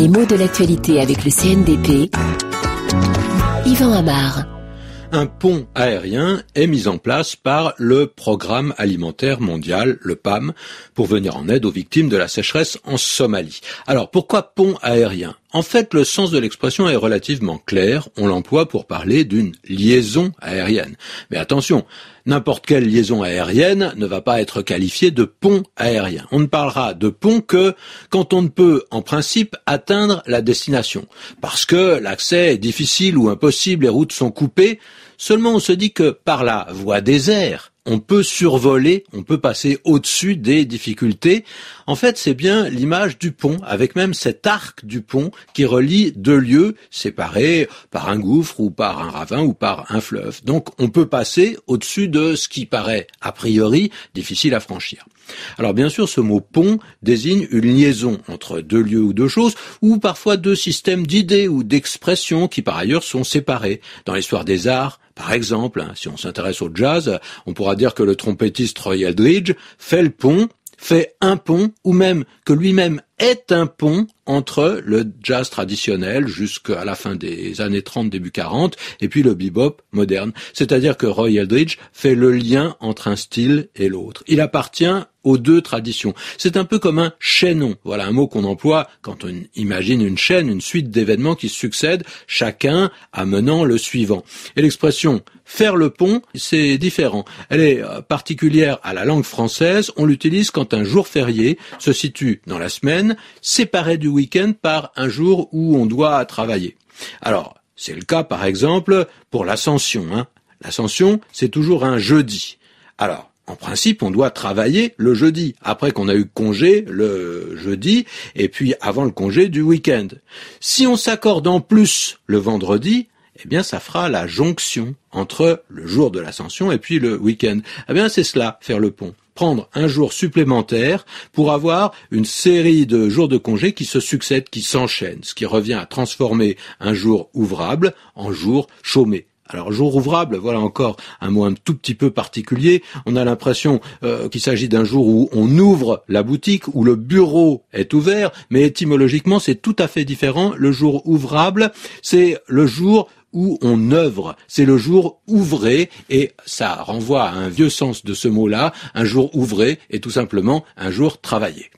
Les mots de l'actualité avec le CNDP. Yvan Amar. Un pont aérien est mis en place par le Programme alimentaire mondial, le PAM, pour venir en aide aux victimes de la sécheresse en Somalie. Alors pourquoi pont aérien? En fait, le sens de l'expression est relativement clair. On l'emploie pour parler d'une liaison aérienne. Mais attention, n'importe quelle liaison aérienne ne va pas être qualifiée de pont aérien. On ne parlera de pont que quand on ne peut, en principe, atteindre la destination. Parce que l'accès est difficile ou impossible, les routes sont coupées. Seulement, on se dit que par la voie des airs, on peut survoler, on peut passer au-dessus des difficultés. En fait, c'est bien l'image du pont, avec même cet arc du pont qui relie deux lieux séparés par un gouffre ou par un ravin ou par un fleuve. Donc on peut passer au-dessus de ce qui paraît a priori difficile à franchir. Alors bien sûr, ce mot pont désigne une liaison entre deux lieux ou deux choses, ou parfois deux systèmes d'idées ou d'expressions qui par ailleurs sont séparés. Dans l'histoire des arts, par exemple, hein, si on s'intéresse au jazz, on pourra dire que le trompettiste Roy Eldridge fait le pont, fait un pont, ou même que lui-même est un pont entre le jazz traditionnel jusqu'à la fin des années 30, début 40, et puis le bebop moderne. C'est-à-dire que Roy Eldridge fait le lien entre un style et l'autre. Il appartient aux deux traditions. C'est un peu comme un chaînon. Voilà un mot qu'on emploie quand on imagine une chaîne, une suite d'événements qui succèdent, chacun amenant le suivant. Et l'expression faire le pont, c'est différent. Elle est euh, particulière à la langue française. On l'utilise quand un jour férié se situe dans la semaine séparé du week-end par un jour où on doit travailler. Alors, c'est le cas par exemple pour l'ascension. Hein. L'ascension, c'est toujours un jeudi. Alors, en principe, on doit travailler le jeudi, après qu'on a eu congé le jeudi, et puis avant le congé du week-end. Si on s'accorde en plus le vendredi, eh bien, ça fera la jonction entre le jour de l'ascension et puis le week-end. Eh bien, c'est cela, faire le pont prendre un jour supplémentaire pour avoir une série de jours de congé qui se succèdent, qui s'enchaînent, ce qui revient à transformer un jour ouvrable en jour chômé. Alors jour ouvrable, voilà encore un mot un tout petit peu particulier. On a l'impression euh, qu'il s'agit d'un jour où on ouvre la boutique, où le bureau est ouvert, mais étymologiquement c'est tout à fait différent. Le jour ouvrable, c'est le jour où on œuvre. C'est le jour ouvré et ça renvoie à un vieux sens de ce mot-là. Un jour ouvré est tout simplement un jour travaillé.